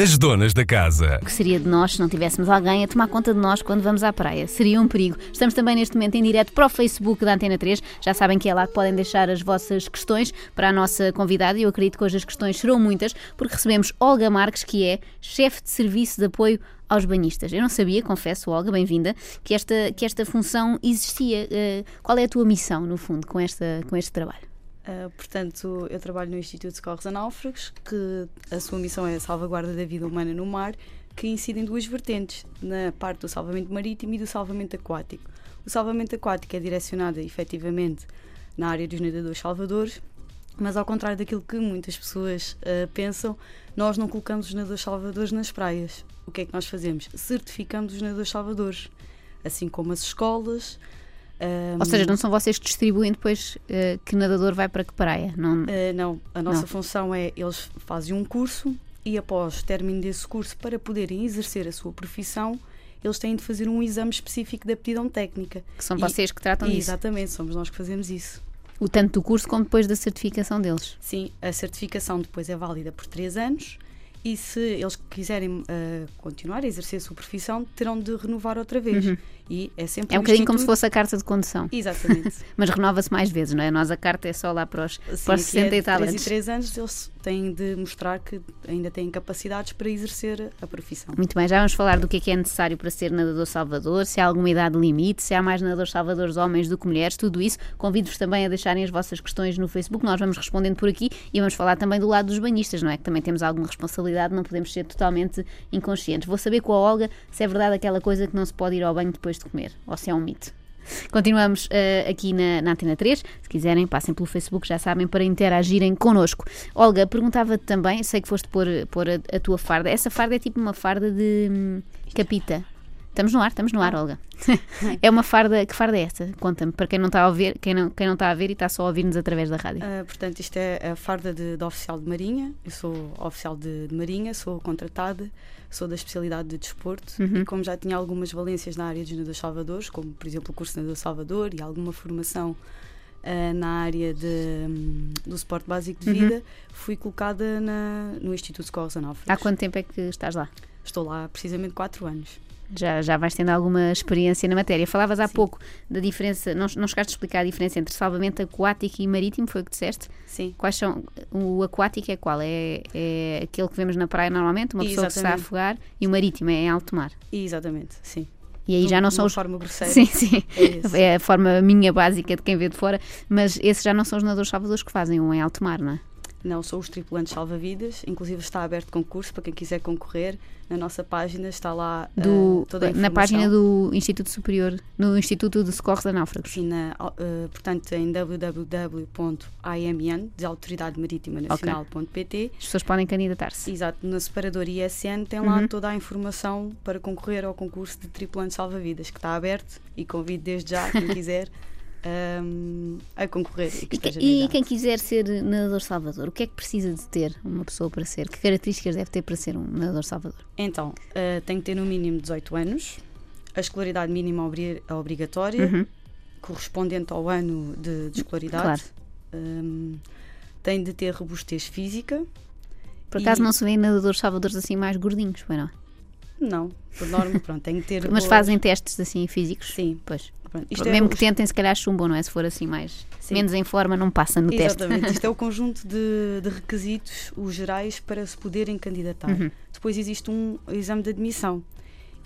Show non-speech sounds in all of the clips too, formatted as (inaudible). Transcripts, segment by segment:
As donas da casa. O que seria de nós se não tivéssemos alguém a tomar conta de nós quando vamos à praia? Seria um perigo. Estamos também neste momento em direto para o Facebook da Antena 3. Já sabem que é lá que podem deixar as vossas questões para a nossa convidada e eu acredito que hoje as questões serão muitas porque recebemos Olga Marques, que é chefe de serviço de apoio aos banhistas. Eu não sabia, confesso, Olga, bem-vinda, que esta, que esta função existia. Uh, qual é a tua missão, no fundo, com, esta, com este trabalho? Uh, portanto, eu trabalho no Instituto de Socorros a Náufragos, que a sua missão é a salvaguarda da vida humana no mar, que incide em duas vertentes, na parte do salvamento marítimo e do salvamento aquático. O salvamento aquático é direcionado efetivamente na área dos nadadores salvadores, mas ao contrário daquilo que muitas pessoas uh, pensam, nós não colocamos os nadadores salvadores nas praias. O que é que nós fazemos? Certificamos os nadadores salvadores, assim como as escolas, um, Ou seja, não são vocês que distribuem depois uh, que nadador vai para que praia? Não, uh, não. a nossa não. função é eles fazem um curso e após término desse curso, para poderem exercer a sua profissão, eles têm de fazer um exame específico de aptidão técnica. Que são e, vocês que tratam disso? Exatamente, somos nós que fazemos isso. O tanto do curso como depois da certificação deles? Sim, a certificação depois é válida por 3 anos e se eles quiserem uh, continuar a exercer a sua profissão, terão de renovar outra vez. Uhum. E é sempre É um, um bocadinho como se fosse a carta de condução. Exatamente. (laughs) Mas renova-se mais vezes, não é? Nós a carta é só lá para os, Sim, para os 60 é e tal 3 anos. 3 anos eles têm de mostrar que ainda têm capacidades para exercer a profissão. Muito bem, já vamos falar do que é que é necessário para ser nadador salvador, se há alguma idade limite, se há mais nadadores salvadores homens do que mulheres, tudo isso. Convido-vos também a deixarem as vossas questões no Facebook, nós vamos respondendo por aqui e vamos falar também do lado dos banhistas, não é? Que também temos alguma responsabilidade, não podemos ser totalmente inconscientes. Vou saber com a Olga se é verdade aquela coisa que não se pode ir ao banho depois de comer, ou se é um mito. Continuamos uh, aqui na, na Antena 3. Se quiserem, passem pelo Facebook, já sabem, para interagirem connosco. Olga, perguntava-te também, sei que foste pôr, pôr a, a, tua farda. Essa farda é tipo uma farda de hum, capita. Estamos no ar, estamos no ar, Olga. (laughs) é uma farda, que farda é essa? Conta-me, para quem não está a ver, quem não, quem não está a ver e está só a ouvir-nos através da rádio. Uh, portanto, isto é a farda de, de, oficial de Marinha. Eu sou oficial de, de, Marinha, sou contratada, sou da especialidade de desporto uhum. e como já tinha algumas valências na área dos nadadores salvadores, como por exemplo o curso de nadador salvador e alguma formação uh, na área de, do suporte básico de uhum. vida, uhum. fui colocada na, no Instituto de Corros Anáfragos. Há quanto tempo é que estás lá? Estou lá precisamente 4 anos já, já vais tendo alguma experiência na matéria. Falavas há Sim. pouco da diferença, não, não chegaste a explicar a diferença entre salvamento aquático e marítimo, foi o que disseste? Sim. Quais são? O aquático é qual? É, é aquele que vemos na praia normalmente, uma pessoa Exatamente. que está a afogar, e o marítimo é em alto mar? Exatamente, sim. E aí já não são os. forma grosseira. (laughs) Sim, sim. É, é, a forma minha básica de quem vê de fora, mas esses já não são os nadadores salvadores que fazem um em alto mar, não é? Não, sou os tripulantes salva-vidas, inclusive está aberto concurso para quem quiser concorrer. Na nossa página está lá do, uh, toda a Na página do Instituto Superior, no Instituto de Socorros a Náufragos. Sim, na, uh, portanto, em www.imn, de Autoridade Marítima Nacional.pt. Okay. As pessoas podem candidatar-se. Exato, no separador ISN tem lá uhum. toda a informação para concorrer ao concurso de tripulante salva-vidas, que está aberto e convido desde já quem (laughs) quiser um, a concorrer. E, que e, e quem quiser ser nadador salvador, o que é que precisa de ter uma pessoa para ser? Que características deve ter para ser um nadador salvador? Então, uh, tem que ter no mínimo 18 anos, a escolaridade mínima obri obrigatória, uhum. correspondente ao ano de, de escolaridade. Claro. Um, tem de ter robustez física. Por acaso e... não se vê nadadores salvadores assim mais gordinhos, foi não? Não, por norma, pronto, tem que ter. Mas boas... fazem testes assim físicos? Sim. Pois. Mesmo é que tentem, se calhar chumbam, não é? Se for assim mais Sim. menos em forma, não passa no Exatamente. teste. Exatamente. Isto é o (laughs) conjunto de, de, requisitos, os gerais, para se poderem candidatar. Uhum. Depois existe um exame de admissão.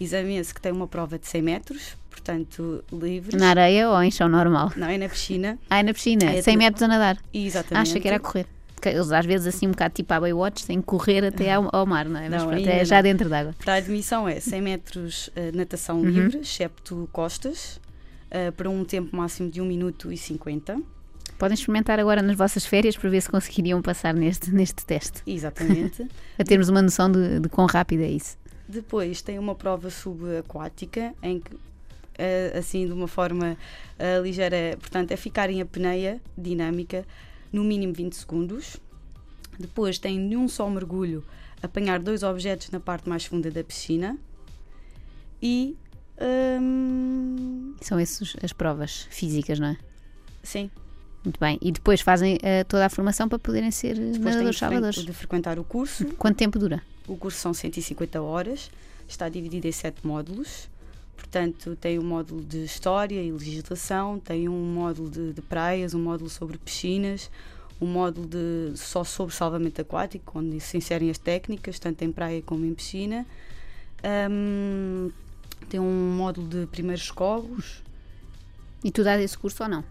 Exame esse que tem uma prova de 100 metros, portanto, livres. Na areia ou em chão normal? Não, é na piscina. Ah, é na piscina, é 100 metros a nadar. Exatamente. Acha que era a correr eles às vezes assim um bocado tipo a Baywatch têm que correr até ao, ao mar, não é? Mas não, pronto, é já dentro d'água. Para a admissão é 100 metros uh, natação uhum. livre, excepto costas, uh, para um tempo máximo de 1 minuto e 50. Podem experimentar agora nas vossas férias para ver se conseguiriam passar neste, neste teste. Exatamente. (laughs) a termos uma noção de, de quão rápido é isso. Depois tem uma prova subaquática em que uh, assim de uma forma uh, ligeira, portanto é ficar em apneia dinâmica no mínimo 20 segundos. Depois tem de um só mergulho apanhar dois objetos na parte mais funda da piscina e Hum... São essas as provas físicas, não é? Sim. Muito bem. E depois fazem uh, toda a formação para poderem ser depois nadadores salvadores. de frequentar o curso. Quanto tempo dura? O curso são 150 horas, está dividido em sete módulos. Portanto, tem um módulo de História e Legislação, tem um módulo de, de praias, um módulo sobre piscinas, um módulo de, só sobre salvamento aquático, onde se inserem as técnicas, tanto em praia como em piscina. Um, tem um módulo de primeiros socorros. E tu dás esse curso ou não?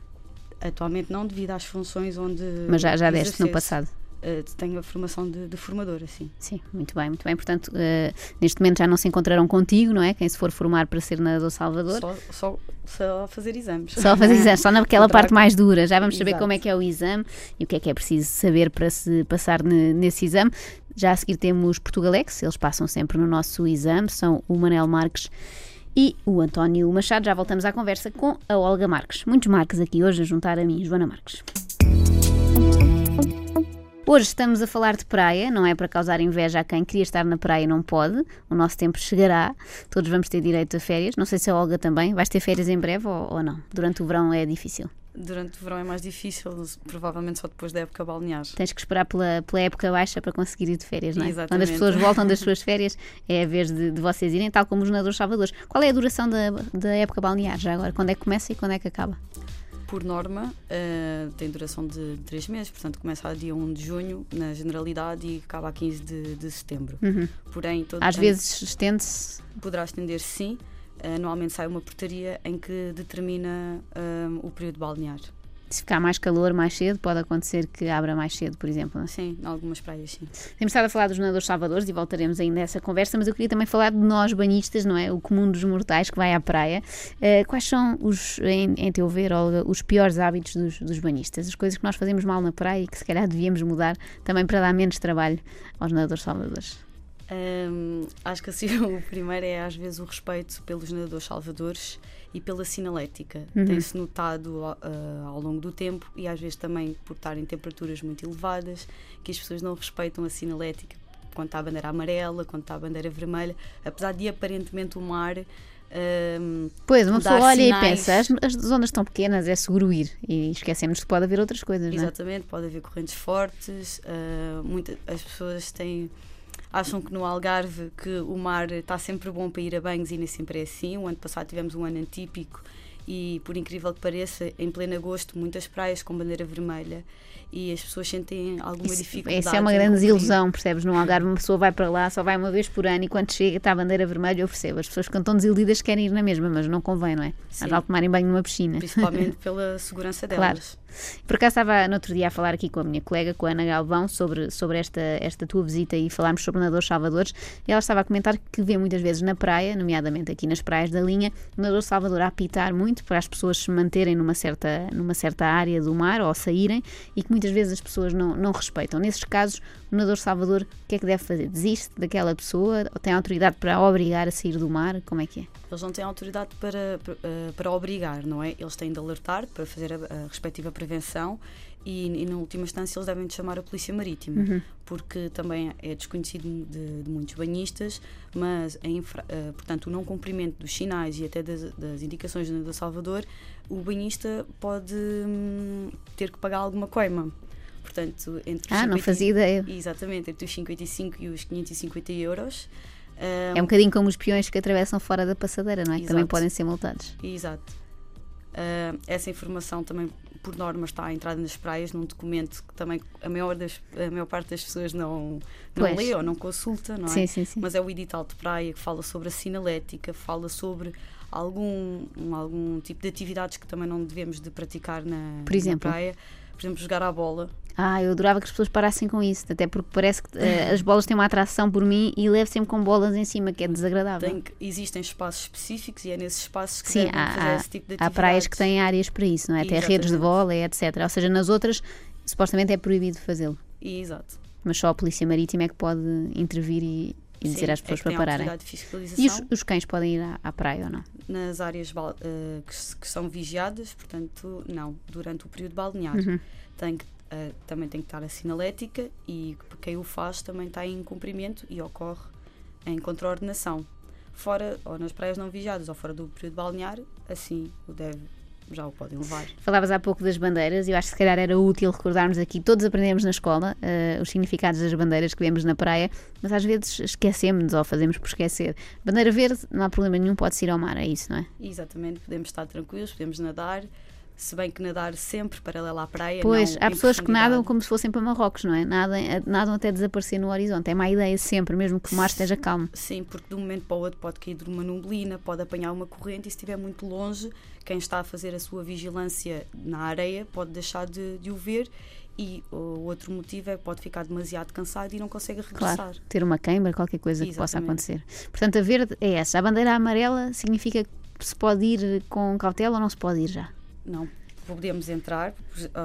Atualmente não, devido às funções onde. Mas já, já deste no passado? Uh, tenho a formação de, de formadora, sim. Sim, muito bem, muito bem. Portanto, uh, neste momento já não se encontrarão contigo, não é? Quem se for formar para ser nadador Salvador. Só, só, só fazer exames. Só fazer exames, só (laughs) naquela parte mais dura. Já vamos saber Exato. como é que é o exame e o que é que é preciso saber para se passar nesse exame. Já a seguir temos Portugalex, eles passam sempre no nosso exame, são o Manel Marques e o António Machado. Já voltamos à conversa com a Olga Marques. Muitos Marques aqui hoje a juntar a mim, Joana Marques. Hoje estamos a falar de praia, não é para causar inveja a quem queria estar na praia e não pode. O nosso tempo chegará, todos vamos ter direito a férias. Não sei se a Olga também. Vais ter férias em breve ou, ou não? Durante o verão é difícil? Durante o verão é mais difícil, provavelmente só depois da época balnear. Tens que esperar pela, pela época baixa para conseguir ir de férias, não é? Exatamente. Quando as pessoas voltam das (laughs) suas férias, é a vez de, de vocês irem, tal como os nadadores salvadores. Qual é a duração da, da época balnear já agora? Quando é que começa e quando é que acaba? Por norma, uh, tem duração de 3 meses, portanto começa a dia 1 de junho, na generalidade, e acaba a 15 de, de setembro. Uhum. Porém, Às vezes estende-se? Poderá estender sim. Uh, normalmente sai uma portaria em que determina uh, o período balnear se ficar mais calor mais cedo, pode acontecer que abra mais cedo, por exemplo. Não? É? Sim, em algumas praias, sim. Temos estado a falar dos nadadores salvadores e voltaremos ainda a essa conversa, mas eu queria também falar de nós banhistas, não é? O comum dos mortais que vai à praia. Uh, quais são, os, em, em teu ver, Olga, os piores hábitos dos, dos banhistas? As coisas que nós fazemos mal na praia e que se calhar devíamos mudar também para dar menos trabalho aos nadadores salvadores? Um, acho que assim (laughs) o primeiro é às vezes o respeito pelos nadadores salvadores e pela sinalética. Uhum. Tem-se notado uh, ao longo do tempo e às vezes também por estar em temperaturas muito elevadas que as pessoas não respeitam a sinalética quando está a bandeira amarela, quando está a bandeira vermelha, apesar de aparentemente o mar um, pois, uma pessoa olha sinais. e pensa, as, as ondas estão pequenas, é seguro ir. E esquecemos que pode haver outras coisas. Exatamente, é? pode haver correntes fortes. Uh, muita, as pessoas têm acham que no Algarve que o mar está sempre bom para ir a banhos e nem sempre é assim. O ano passado tivemos um ano atípico e, por incrível que pareça, em pleno agosto, muitas praias com bandeira vermelha e as pessoas sentem alguma isso, dificuldade. Essa é uma grande desilusão, percebes? No Algarve, uma pessoa vai para lá, só vai uma vez por ano e quando chega está a bandeira vermelha, eu percebo. As pessoas ficam tão desiludidas que querem ir na mesma, mas não convém, não é? Sim. Às tomarem banho numa piscina. Principalmente (laughs) pela segurança delas. Claro. Por acaso estava no outro dia a falar aqui com a minha colega, com a Ana Galvão, sobre, sobre esta, esta tua visita e falámos sobre nadadores salvadores. E ela estava a comentar que vê muitas vezes na praia, nomeadamente aqui nas praias da linha, o nadador salvador a apitar muito para as pessoas se manterem numa certa, numa certa área do mar ou saírem e que muitas vezes as pessoas não, não respeitam. Nesses casos, o nadador salvador o que é que deve fazer? Desiste daquela pessoa? Ou tem autoridade para a obrigar a sair do mar? Como é que é? Eles não têm autoridade para, para, eh, para obrigar, não é? Eles têm de alertar para fazer a, a respectiva prevenção e, e, na última instância, eles devem de chamar a Polícia Marítima, uhum. porque também é desconhecido de, de muitos banhistas, mas, infra, uh, portanto, o não cumprimento dos sinais e até das, das indicações do Salvador, o banhista pode hum, ter que pagar alguma coima. Portanto, entre ah, 50, não fazia ideia. Exatamente, entre os 55 e os 550 euros. Um, é um bocadinho como os peões que atravessam fora da passadeira, não é? Que também podem ser multados. Exato. Uh, essa informação também, por norma, está entrada nas praias num documento que também a maior, das, a maior parte das pessoas não, não lê ou não consulta, não é? Sim, sim, sim. Mas é o edital de praia que fala sobre a sinalética, fala sobre algum, algum tipo de atividades que também não devemos de praticar na, por exemplo? na praia por exemplo, jogar à bola. Ah, eu adorava que as pessoas parassem com isso, até porque parece que uh, as bolas têm uma atração por mim e levo sempre com bolas em cima, que é desagradável. Tem que, existem espaços específicos e é nesses espaços que Sim, há, fazer esse tipo de atividades. Há praias que têm áreas para isso, não é? Até redes de bola, etc. Ou seja, nas outras, supostamente é proibido fazê-lo. Exato. Mas só a Polícia Marítima é que pode intervir e, e dizer às pessoas é para pararem. E os, os, cães podem ir à, à, praia ou não? Nas áreas uh, que, que, são vigiadas, portanto, não, durante o período balnear. Uhum. Tem que, uh, também tem que estar a sinalética e quem o faz também está em cumprimento e ocorre em contraordenação. Fora, ou nas praias não vigiadas ou fora do período balnear, assim o deve já o podem levar. Falavas há pouco das bandeiras e eu acho que se calhar era útil recordarmos aqui, todos aprendemos na escola uh, os significados das bandeiras que vemos na praia, mas às vezes esquecemos ou fazemos por esquecer. Bandeira verde, não há problema nenhum, pode-se ir ao mar, é isso, não é? Exatamente, podemos estar tranquilos, podemos nadar, se bem que nadar sempre paralela à praia. Pois, há pessoas que nadam como se fossem para Marrocos, não é? Nadam, nadam até desaparecer no horizonte. É má ideia sempre, mesmo que o mar esteja calmo. Sim, porque de um momento para o outro pode cair de uma nublina, pode apanhar uma corrente e se estiver muito longe, quem está a fazer a sua vigilância na areia pode deixar de, de o ver e o outro motivo é que pode ficar demasiado cansado e não consegue regressar. Claro, ter uma queima, qualquer coisa Exatamente. que possa acontecer. Portanto, a verde é essa. A bandeira amarela significa que se pode ir com cautela ou não se pode ir já? Não, podemos entrar,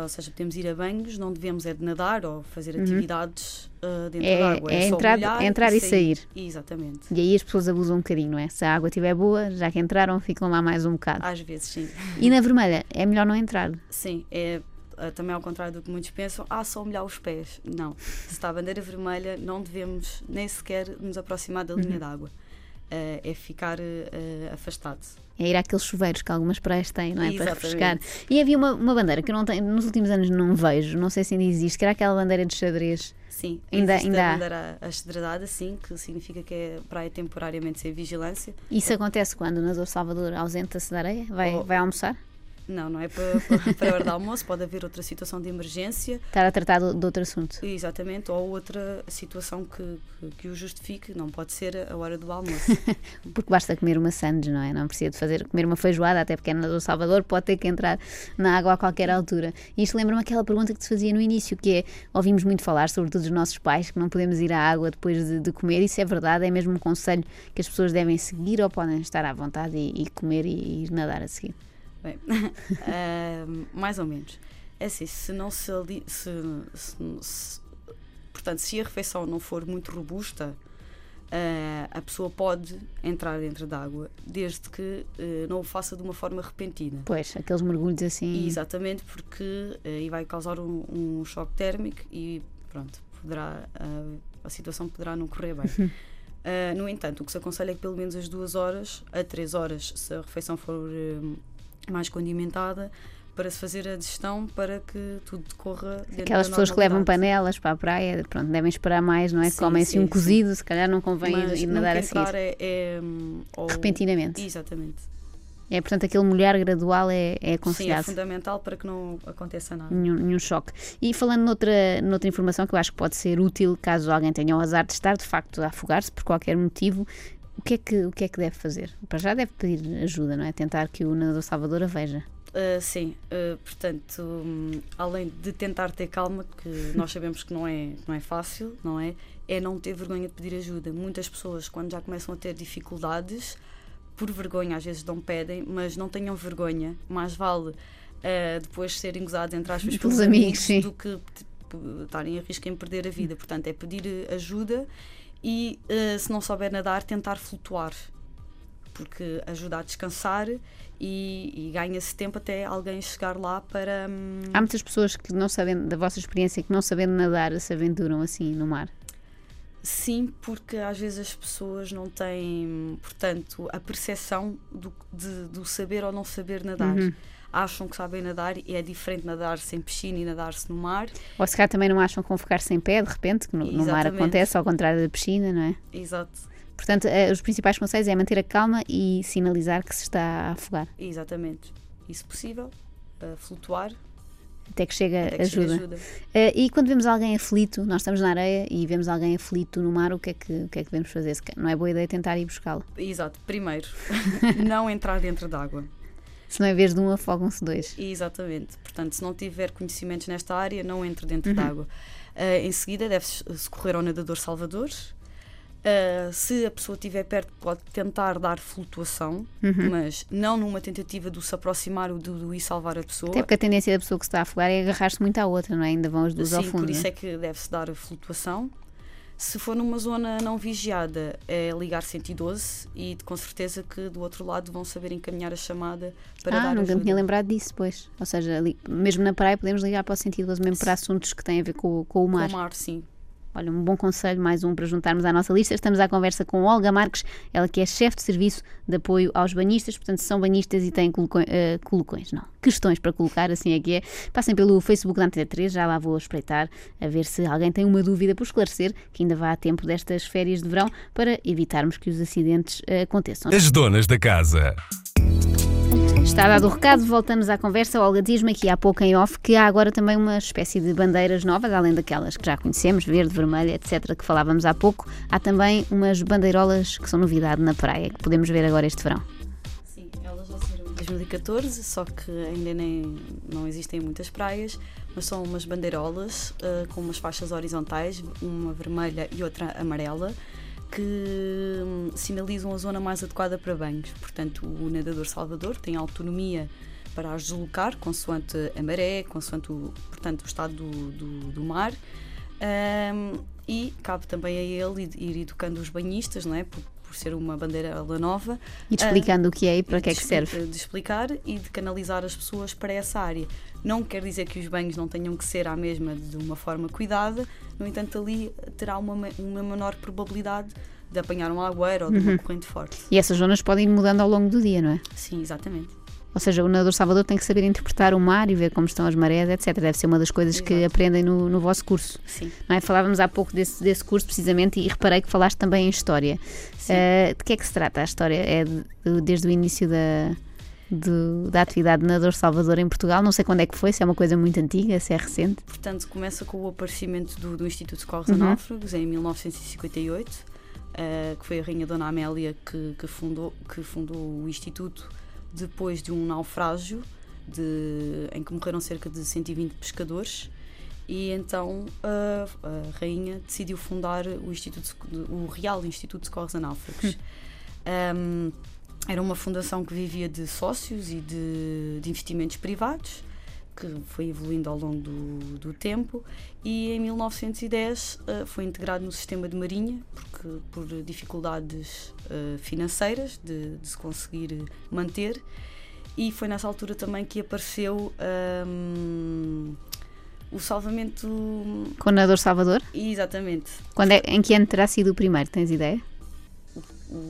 ou seja, podemos ir a banhos, não devemos é de nadar ou fazer uhum. atividades uh, dentro é, da água. É, é entrar, entrar e sair. sair. Exatamente. E aí as pessoas abusam um bocadinho, não é? Se a água estiver boa, já que entraram, ficam lá mais um bocado. Às vezes, sim. E na vermelha, é melhor não entrar? Sim, é uh, também ao contrário do que muitos pensam, ah, só molhar os pés. Não. Se está a bandeira vermelha, não devemos nem sequer nos aproximar da linha uhum. d'água. Uh, é ficar afastado é ir àqueles chuveiros que algumas praias têm, não é? Exatamente. Para refrescar. E havia uma, uma bandeira que eu não tenho, nos últimos anos não vejo, não sei se ainda existe, que era aquela bandeira de xadrez. Sim, ainda, ainda a bandeira axadrezada, sim, que significa que é praia temporariamente sem vigilância. Isso acontece quando o nadador Salvador ausenta-se da areia? Vai, oh. vai almoçar? Não, não é para, para, para a hora de almoço, pode haver outra situação de emergência. Estar a tratar de, de outro assunto. Exatamente, ou outra situação que, que, que, o justifique, não pode ser a hora do almoço. (laughs) porque basta comer uma sandes, não é? Não precisa de fazer, comer uma feijoada, até porque é do Salvador, pode ter que entrar na água a qualquer altura. E isto lembra-me aquela pergunta que te fazia no início, que é, ouvimos muito falar, sobretudo dos nossos pais, que não podemos ir à água depois de, de comer, isso é verdade, é mesmo um conselho que as pessoas devem seguir ou podem estar à vontade e, e comer e, e nadar a seguir? Bem, (laughs) uh, mais ou menos. É assim, se não se, se, se, se, Portanto, se a refeição não for muito robusta, uh, a pessoa pode entrar dentro d'água, desde que uh, não o faça de uma forma repentina. Pois, aqueles mergulhos assim. Exatamente, porque aí vai causar um, um, choque térmico e pronto, poderá, a situação poderá não correr bem. (laughs) no entanto, o que se aconselha é que pelo menos as duas horas a três horas, se a refeição for mais condimentada para se fazer a digestão para que tudo decorra Aquelas pessoas que levam panelas para a praia, pronto, devem esperar mais, não é? Sim, Comem assim um cozido, se calhar não convém Mas ir nadar assim. É, é, ou... Repentinamente. Exatamente. É, portanto, aquele molhar gradual é, é aconselhado. Sim, é fundamental para que não aconteça nada. Nenhum, nenhum choque. E falando noutra, noutra informação que eu acho que pode ser útil, caso alguém tenha o azar de estar, de facto, a afogar-se por qualquer motivo, o que, é que, o que é que deve fazer? Para já deve pedir ajuda, não é? Tentar que o nadador Salvador a veja. Uh, sim, uh, portanto, um, além de tentar ter calma, que nós sabemos que não é, não é fácil, não é? É não ter vergonha de pedir ajuda. Muitas pessoas, quando já começam a ter dificuldades, por vergonha às vezes não pedem, mas não tenham vergonha. Mais vale uh, depois serem gozados entre aspas pelos amigos, amigos do que estarem a risco em perder a vida. Portanto, é pedir ajuda e uh, se não souber nadar, tentar flutuar, porque ajuda a descansar e, e ganha-se tempo até alguém chegar lá para. Hum... Há muitas pessoas que não sabem, da vossa experiência, que não sabendo nadar se aventuram assim no mar. Sim, porque às vezes as pessoas não têm, portanto, a percepção do, de, do saber ou não saber nadar. Uhum acham que sabem nadar e é diferente nadar sem piscina e nadar-se no mar. Ou se calhar também não acham com ficar sem pé, de repente, que no, no mar acontece, ao contrário da piscina, não é? Exato. Portanto, eh, os principais conselhos é manter a calma e sinalizar que se está a afogar. Exatamente. E, se possível, flutuar. Até que chega Até que ajuda. ajuda. Uh, e quando vemos alguém aflito, nós estamos na areia e vemos alguém aflito no mar, o que é que, o que, é que devemos fazer? Não é boa ideia tentar ir buscá-lo? Exato. Primeiro, (laughs) não entrar dentro d'água. Se não é vez de um, afogam-se dois. Exatamente. Portanto, se não tiver conhecimentos nesta área, não entre dentro uhum. d'água. Uh, em seguida, deve socorrer ao nadador salvador. Uh, se a pessoa estiver perto, pode tentar dar flutuação, uhum. mas não numa tentativa de se aproximar ou de, de ir salvar a pessoa. Até porque a tendência da pessoa que se está a afogar é agarrar-se muito à outra, não é? Ainda vão as duas Sim, ao fundo. Por isso é que deve-se dar flutuação. Se for numa zona não vigiada, é ligar 112 e com certeza que do outro lado vão saber encaminhar a chamada para ah, dar nunca me tinha lembrado disso, pois. Ou seja, mesmo na praia podemos ligar para o 112, mesmo para assuntos que têm a ver com, com o mar. Com o mar, sim. Olha, um bom conselho, mais um para juntarmos à nossa lista. Estamos à conversa com Olga Marques, ela que é chefe de serviço de apoio aos banhistas, portanto, são banhistas e têm colocões, uh, não, questões para colocar, assim é que é. Passem pelo Facebook da Antena 3, já lá vou espreitar, a ver se alguém tem uma dúvida por esclarecer, que ainda vá a tempo destas férias de verão, para evitarmos que os acidentes uh, aconteçam. As donas da casa. Está dado o recado, voltamos à conversa. Olga, diz-me aqui há pouco em off que há agora também uma espécie de bandeiras novas, além daquelas que já conhecemos, verde, vermelha, etc., que falávamos há pouco. Há também umas bandeirolas que são novidade na praia, que podemos ver agora este verão. Sim, elas já saíram em 2014, só que ainda nem não existem muitas praias, mas são umas bandeirolas uh, com umas faixas horizontais, uma vermelha e outra amarela que hum, sinalizam a zona mais adequada para banhos. Portanto, o nadador Salvador tem autonomia para as deslocar, consoante a maré, consoante o, portanto, o estado do, do, do mar. Um, e cabe também a ele ir educando os banhistas, não é? Por, ser uma bandeira nova. E de explicando uh, o que é e para que é que serve. De explicar e de canalizar as pessoas para essa área. Não quer dizer que os banhos não tenham que ser à mesma de uma forma cuidada, no entanto, ali terá uma, uma menor probabilidade de apanhar um agüero ou de uma uhum. corrente forte. E essas zonas podem ir mudando ao longo do dia, não é? Sim, exatamente. Ou seja, o nadador Salvador tem que saber interpretar o mar e ver como estão as marés, etc. Deve ser uma das coisas Exato. que aprendem no, no vosso curso. Sim. Não é? Falávamos há pouco desse, desse curso, precisamente, e reparei que falaste também em história. Uh, de que é que se trata a história? É de, de, desde o início da, da atividade de nadador Salvador em Portugal. Não sei quando é que foi, se é uma coisa muito antiga, se é recente. Portanto, começa com o aparecimento do, do Instituto de Corres uhum. Anáfragos em 1958, uh, que foi a Rainha Dona Amélia que, que, fundou, que fundou o Instituto depois de um naufrágio de, em que morreram cerca de 120 pescadores. E então a, a rainha decidiu fundar o, Instituto, o Real Instituto de Corres Anáfragos. (laughs) um, era uma fundação que vivia de sócios e de, de investimentos privados, que foi evoluindo ao longo do, do tempo, e em 1910 uh, eh, foi integrado no sistema de marinha, porque por dificuldades uh, financeiras de, de, se conseguir manter, e foi nessa altura também que apareceu. Um, o salvamento. Com o nadador Salvador? Exatamente. Quando é, em que ano terá sido o primeiro? Tens ideia?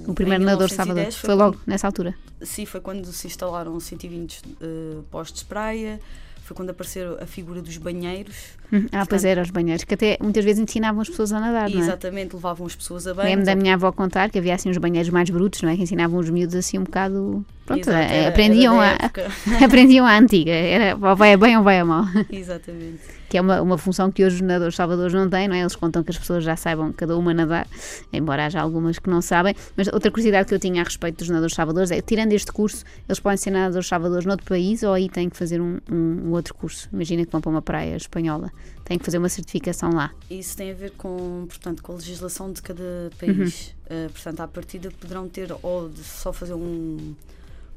O, primeiro nadador Salvador. Foi, foi logo nessa altura? Sim, foi quando se instalaram 120 uh, postos de praia, foi quando apareceu a figura dos banheiros. Uhum. Ah, pois era, os banheiros, que até muitas vezes ensinavam as pessoas a nadar, não é? Exatamente, levavam as pessoas a banho. Lembro da minha avó contar que havia assim uns banheiros mais brutos, não é? Que ensinavam os miúdos assim um bocado. Pronto, Exato, era, aprendiam, era a, (laughs) aprendiam a antiga, era ou vai a bem ou vai a mal. Exatamente que é uma, uma função que hoje os nadadores salvadores não têm, não é? Eles contam que as pessoas já saibam cada uma nadar, embora haja algumas que não sabem. Mas outra curiosidade que eu tinha a respeito dos nadadores salvadores é, tirando este curso, eles podem ser nadadores salvadores noutro país ou aí têm que fazer um, um, um outro curso? Imagina que vão para uma praia espanhola, têm que fazer uma certificação lá. Isso tem a ver com, portanto, com a legislação de cada país. Uhum. Uh, portanto, à partida poderão ter ou de só fazer um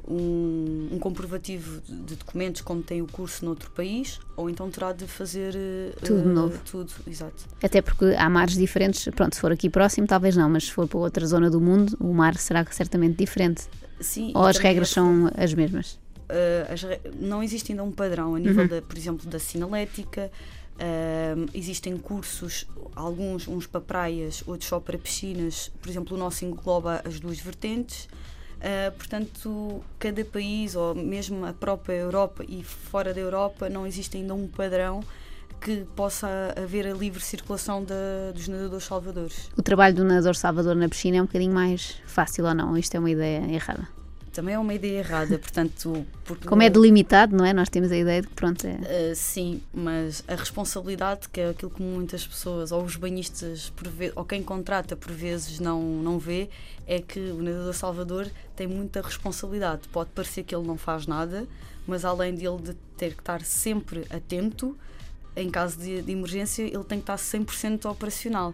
um, um, comprovativo de documentos como tem o curso noutro país, ou então terá de fazer uh, tudo novo. Tudo, exato. Até porque há mares diferentes, pronto, se for aqui próximo, talvez não, mas se for para outra zona do mundo, o mar será certamente diferente. Sim, ou as regras são as mesmas? Uh, as, não existe ainda um padrão a nível, uhum. da, por exemplo, da sinalética. Uh, existem cursos, alguns uns para praias, outros só para piscinas. Por exemplo, o nosso engloba as duas vertentes. Uh, portanto, cada país, ou mesmo a própria Europa e fora da Europa, não existe ainda um padrão que possa haver a livre circulação de, dos nadadores salvadores. O trabalho do nadador salvador na piscina é um bocadinho mais fácil ou não? Isto é uma ideia errada? Também é uma ideia errada, portanto... Porque, Como é delimitado, não é? Nós temos a ideia de que pronto é... Uh, sim, mas a responsabilidade, que é aquilo que muitas pessoas, ou os banhistas, por vezes, ou quem contrata por vezes não, não vê, é que o nadador Salvador tem muita responsabilidade. Pode parecer que ele não faz nada, mas além de ele de ter que estar sempre atento, em caso de, de emergência, ele tem que estar 100% operacional.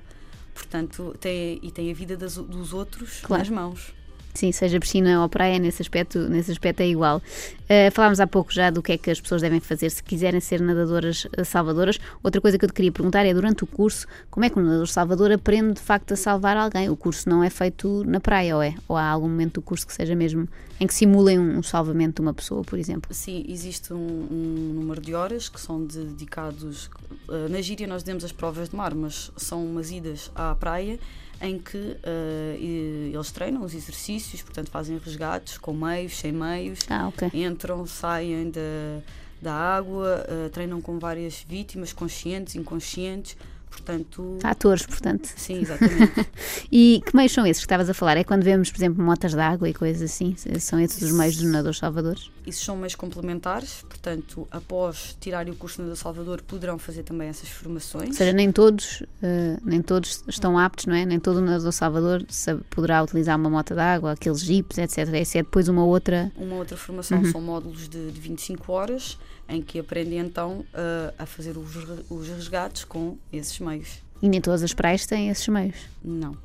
Portanto, tem, e tem a vida das, dos outros claro. nas mãos. Sim, seja piscina ou praia, nesse aspecto, nesse aspecto é igual. Uh, falámos há pouco já do que é que as pessoas devem fazer se quiserem ser nadadoras eh, salvadoras. Outra coisa que eu te queria perguntar é, durante o curso, como é que um nadador salvador aprende de facto a salvar alguém? O curso não é feito na praia, ou é? Ou há algum momento do curso que seja mesmo em que simulem um, salvamento de uma pessoa, por exemplo? Sim, existe um, um número de horas que são dedicados. Uh, na gíria nós demos as provas de mar, mas são umas idas à praia em que uh, eles treinam os exercícios, portanto fazem resgates com meios, sem meios, ah, okay. entram, saem da, da água, uh, treinam com várias vítimas, conscientes, inconscientes, Portanto, Atores, portanto. Sim, exatamente. (laughs) e que meios são esses que estavas a falar? É quando vemos, por exemplo, motas de água e coisas assim? São esses os meios dos nadadores salvadores? Isso são meios complementares, portanto, após tirarem o curso nadador salvador, poderão fazer também essas formações. Ou seja, nem todos, uh, nem todos estão aptos, não é? Nem todo nadador salvador poderá utilizar uma mota de água, aqueles jipes, etc. Essa é depois uma outra... Uma outra formação, uhum. são módulos de, de 25 horas, em que aprendem então uh, a fazer os, os resgates com esses meios. E nem todas as praias têm esses meios? Não.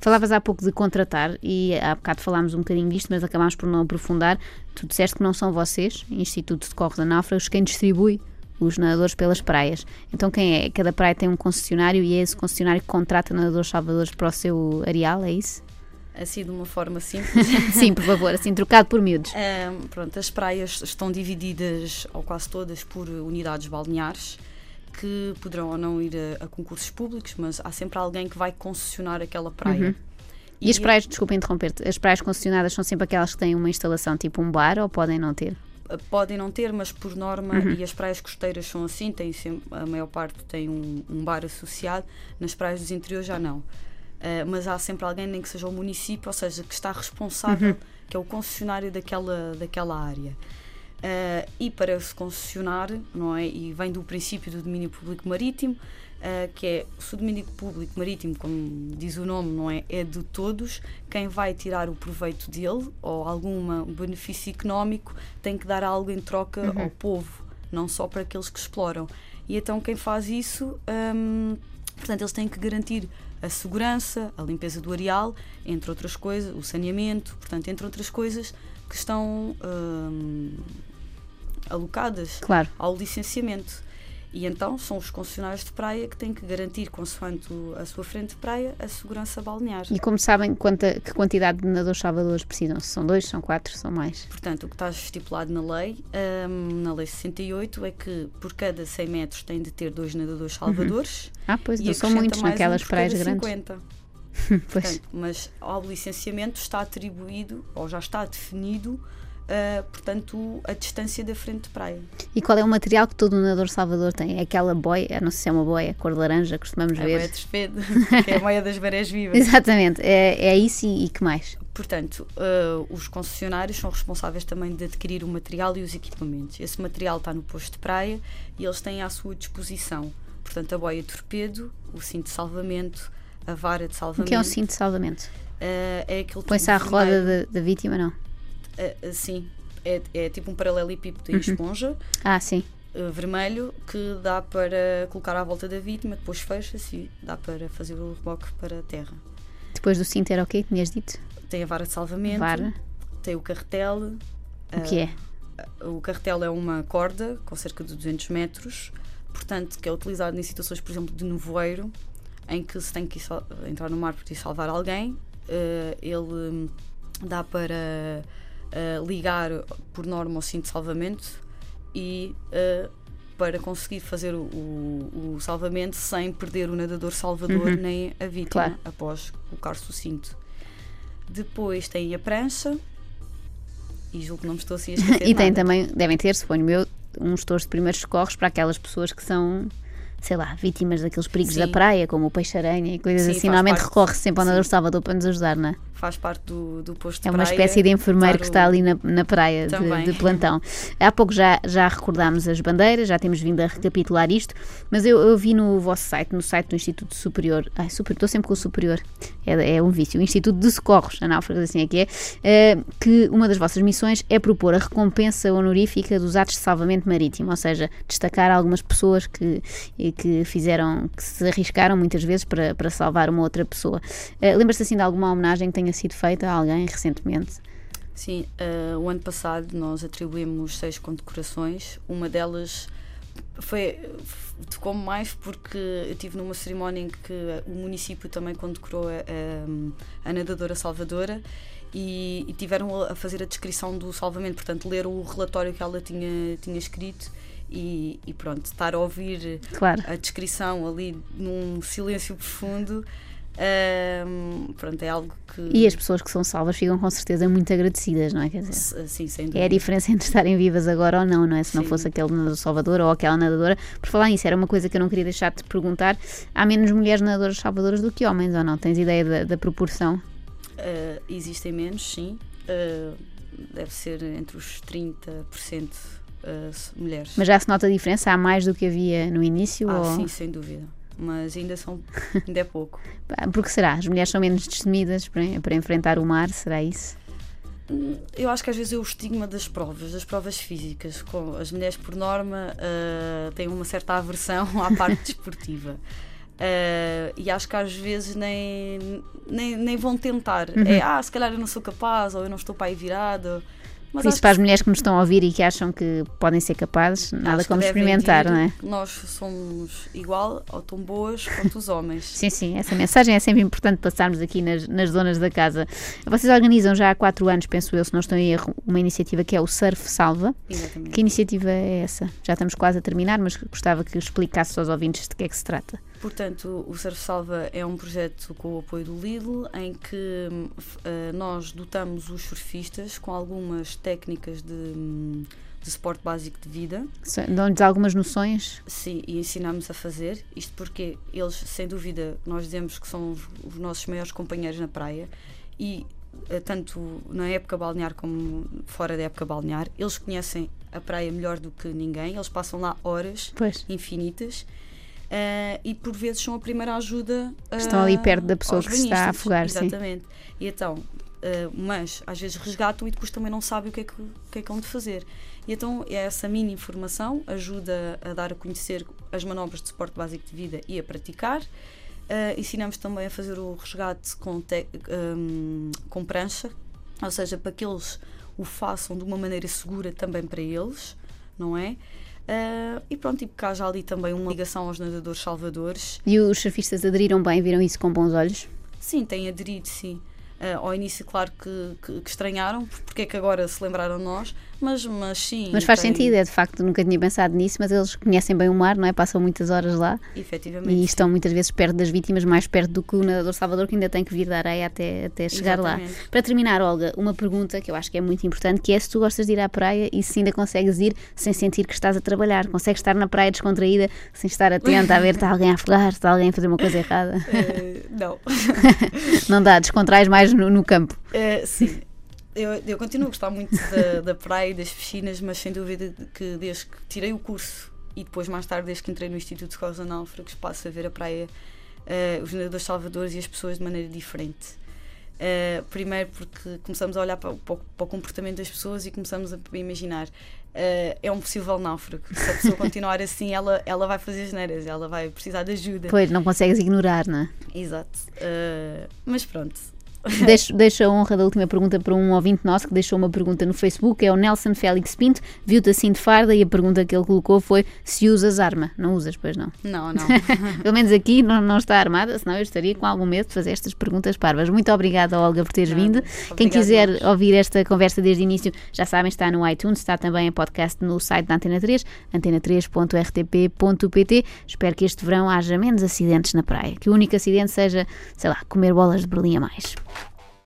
Falavas há pouco de contratar e há bocado falámos um bocadinho disto, mas acabámos por não aprofundar. Tu disseste que não são vocês, Instituto de Corros da Náufragos, quem distribui os nadadores pelas praias. Então quem é? Cada praia tem um concessionário e é esse concessionário que contrata nadadores salvadores para o seu areal, é isso? Assim de uma forma simples. (laughs) Sim, por favor, assim trocado por miúdos. Um, pronto, as praias estão divididas, ou quase todas, por unidades balneares que poderão ou não ir a, a concursos públicos, mas há sempre alguém que vai concessionar aquela praia. Uhum. E, e as praias, desculpa interromper-te, as praias concessionadas são sempre aquelas que têm uma instalação tipo um bar ou podem não ter? Ah, podem não ter, mas por norma, uhum. e as praias costeiras são assim, tem sempre, a maior parte tem um, um bar associado, nas praias dos interiores já não. Uh, mas há sempre alguém, nem que seja o município, ou seja, que está responsável, uhum. que é o concessionário daquela, daquela área. Uh, e para se concessionar, não é? E vem do princípio do domínio público marítimo, uh, que é se o domínio público marítimo, como diz o nome, não é? É de todos, quem vai tirar o proveito dele ou algum benefício económico tem que dar algo em troca uhum. ao povo, não só para aqueles que exploram. E então quem faz isso, um, portanto, eles têm que garantir a segurança, a limpeza do areal, entre outras coisas, o saneamento, portanto, entre outras coisas que estão hum, alocadas claro. ao licenciamento. E então são os concessionários de praia que têm que garantir, consoante a sua frente de praia, a segurança balnear. E como sabem quanta, que quantidade de nadadores salvadores precisam? Se são dois, são quatro, são mais? Portanto, o que está estipulado na lei, um, na lei 68, é que por cada 100 metros tem de ter dois nadadores uhum. salvadores. Uhum. Ah, pois, não são muitos naquelas um praias grandes. 50. (laughs) Portanto, mas ao licenciamento está atribuído, ou já está definido, uh, portanto, a distância da frente de praia. E qual é o material que todo nadador Salvador tem? É aquela boia, não sei se é uma boia, cor de laranja, costumamos a ver. A boia de (laughs) que é a boia das marés vivas. Exatamente, é, é isso e, e que mais? Portanto, uh, os concessionários são responsáveis também de adquirir o material e os equipamentos. Esse material está no posto de praia e eles têm à sua disposição. Portanto, a boia de torpedo, o cinto de salvamento, a vara de salvamento. O que é um cinto de salvamento? Uh, é aquele Põe-se à roda da vittima, não? Uh, sim, é, é, tipo um paralelepípedo em uhum. esponja. Ah, sim. Uh, vermelho que dá para colocar à volta da vítima, depois fecha-se e dá para fazer o reboque para a terra. Depois do cinto era o quê? Tinhas dito? Tem a vara de salvamento, vara. tem o carretel. O que é? O carretel é uma corda com cerca de 200 metros, portanto, que é utilizado em situações, por exemplo, de nevoeiro, em que se tem que entrar no mar para salvar alguém. Ele dá para uh, ligar por norma o cinto de salvamento e uh, para conseguir fazer o, o, o, salvamento sem perder o nadador salvador uhum. nem a vítima claro. após colocar-se o cinto. Depois tem a prancha e julgo que não me estou assim a (laughs) esquecer. e tem também, devem ter, suponho eu, uns tores de primeiros socorros para aquelas pessoas que são sei lá, vítimas daqueles perigos Sim. da praia, como o peixe-aranha e coisas Sim, assim. Normalmente recorre sempre ao nadador Salvador para nos ajudar, não é? Faz parte do, do posto de É uma praia, espécie de enfermeiro que está ali na, na praia de, de, plantão. Há pouco já, já recordámos as bandeiras, já temos vindo a recapitular isto, mas eu, eu vi no vosso site, no site do Instituto Superior, ai, super, estou sempre com o Superior, é, é um vício, o Instituto de Socorros, a náufragos, assim é que é, é, que uma das vossas missões é propor a recompensa honorífica dos atos de salvamento marítimo, ou seja, destacar algumas pessoas que e que fizeram, que se arriscaram muitas vezes para, para salvar uma outra pessoa. Uh, Lembras-te assim de alguma homenagem que tenha sido feita a alguém recentemente? Sim, uh, o ano passado nós atribuímos seis condecorações, uma delas foi tocou-me mais porque eu estive numa cerimónia em que o município também condecorou a, a, a nadadora salvadora e, e, tiveram a fazer a descrição do salvamento, portanto, ler o relatório que ela tinha, tinha escrito e, e pronto, estar a ouvir claro. a descrição ali num silêncio profundo um, pronto, é algo que. E as pessoas que são salvas ficam com certeza muito agradecidas, não é? Quer dizer, sim, sem dúvida. É a diferença entre estarem vivas agora ou não, não é? Se não fosse aquele nadador salvador ou aquela nadadora. Por falar nisso, era uma coisa que eu não queria deixar de perguntar: há menos mulheres nadadoras salvadoras do que homens ou não? Tens ideia da, da proporção? Uh, existem menos, sim. Uh, deve ser entre os 30% uh, mulheres. Mas já se nota a diferença? Há mais do que havia no início? Ah, ou... sim, sem dúvida mas ainda são (laughs) ainda é pouco. Porque será? As mulheres são menos destemidas para, para enfrentar o mar, será isso? Eu acho que às vezes é o estigma das provas, das provas físicas. Com as mulheres, por norma, uh, têm uma certa aversão (laughs) à parte desportiva. Uh, e acho que às vezes nem, nem, nem vão tentar. Uhum. É, ah, se calhar eu não sou capaz, ou eu não estou para aí virado. Mas Isso para as mulheres que nos estão a ouvir e que acham que podem ser capazes, nada como experimentar, não é? Nós somos igual ou tão boas quanto os homens. (laughs) sim, sim, essa mensagem é sempre importante passarmos aqui nas, nas zonas da casa. Vocês organizam já há quatro anos, penso eu, se não estou em erro, uma iniciativa que é o Surf Salva. Exatamente. Que iniciativa é essa? Já estamos quase a terminar, mas gostava que explicasse aos ouvintes de que é que se trata. Portanto, o Surf Salva é um projeto com o apoio do Lidl em que uh, nós dotamos os surfistas com algumas técnicas de, de suporte básico de vida. Dão-lhes algumas noções? Sim, e ensinamos a fazer. Isto porque eles, sem dúvida, nós dizemos que são os, os nossos maiores companheiros na praia e uh, tanto na época balnear como fora da época balnear, eles conhecem a praia melhor do que ninguém, eles passam lá horas pois. infinitas Uh, e por vezes são a primeira ajuda. Uh, Estão ali perto da pessoa que se está a afogar. Exatamente. Sim. E então, uh, mas às vezes resgatam e depois também não sabem o que é que, que, é que vão de fazer. E então essa mini informação ajuda a dar a conhecer as manobras de suporte básico de vida e a praticar. ensinamos também a fazer o resgate com, te, um, com prancha, ou seja, para que eles o façam de uma maneira segura também para eles, não é? Uh, e pronto, e porque há já ali também uma ligação aos nadadores salvadores. E os surfistas aderiram bem, viram isso com bons olhos? Sim, têm aderido, sim. Uh, ao início, claro que, que, que, estranharam, porque é que agora se lembraram de nós, mas, mas sim. Mas faz tem... sentido, é de facto, nunca tinha pensado nisso, mas eles conhecem bem o mar, não é? Passam muitas horas lá. Efetivamente. E estão muitas vezes perto das vítimas, mais perto do que o nadador Salvador, que ainda tem que vir da areia até, até chegar Exatamente. lá. Para terminar, Olga, uma pergunta que eu acho que é muito importante, que é se tu gostas de ir à praia e se ainda consegues ir sem sentir que estás a trabalhar, consegues estar na praia descontraída, sem estar atenta a ver está (laughs) alguém a afogar, está alguém a fazer uma coisa errada? Uh, não. (laughs) não dá, descontrais mais no, no campo. Uh, sim. Eu, eu continuo a gostar muito da, da praia e das piscinas, mas sem dúvida que desde que tirei o curso e depois mais tarde, desde que entrei no Instituto de Escolas Náufragos, passo a ver a praia, uh, os nadadores salvadores e as pessoas de maneira diferente. Uh, primeiro porque começamos a olhar para, para, para, o comportamento das pessoas e começamos a imaginar uh, é um possível náufrago. Se a pessoa continuar (laughs) assim, ela, ela vai fazer geneiras, ela vai precisar de ajuda. Pois, não consegues ignorar, não é? Exato. Uh, mas pronto, (laughs) Deixo, deixo, a honra da última pergunta para um ouvinte nosso que deixou uma pergunta no Facebook, é o Nelson Félix Pinto, viu-te assim de farda e a pergunta que ele colocou foi se usas arma. Não usas, pois não? Não, não. (laughs) Pelo menos aqui não, não está armada, senão eu estaria com algum medo de fazer estas perguntas parvas. Muito obrigada, Olga, por teres Nada. vindo. Obrigado, Quem quiser ouvir esta conversa desde o início, já sabem, está no iTunes, está também em podcast no site da Antena 3, antena3.rtp.pt. Espero que este verão haja menos acidentes na praia, que o único acidente seja, sei lá, comer bolas de Berlim a mais.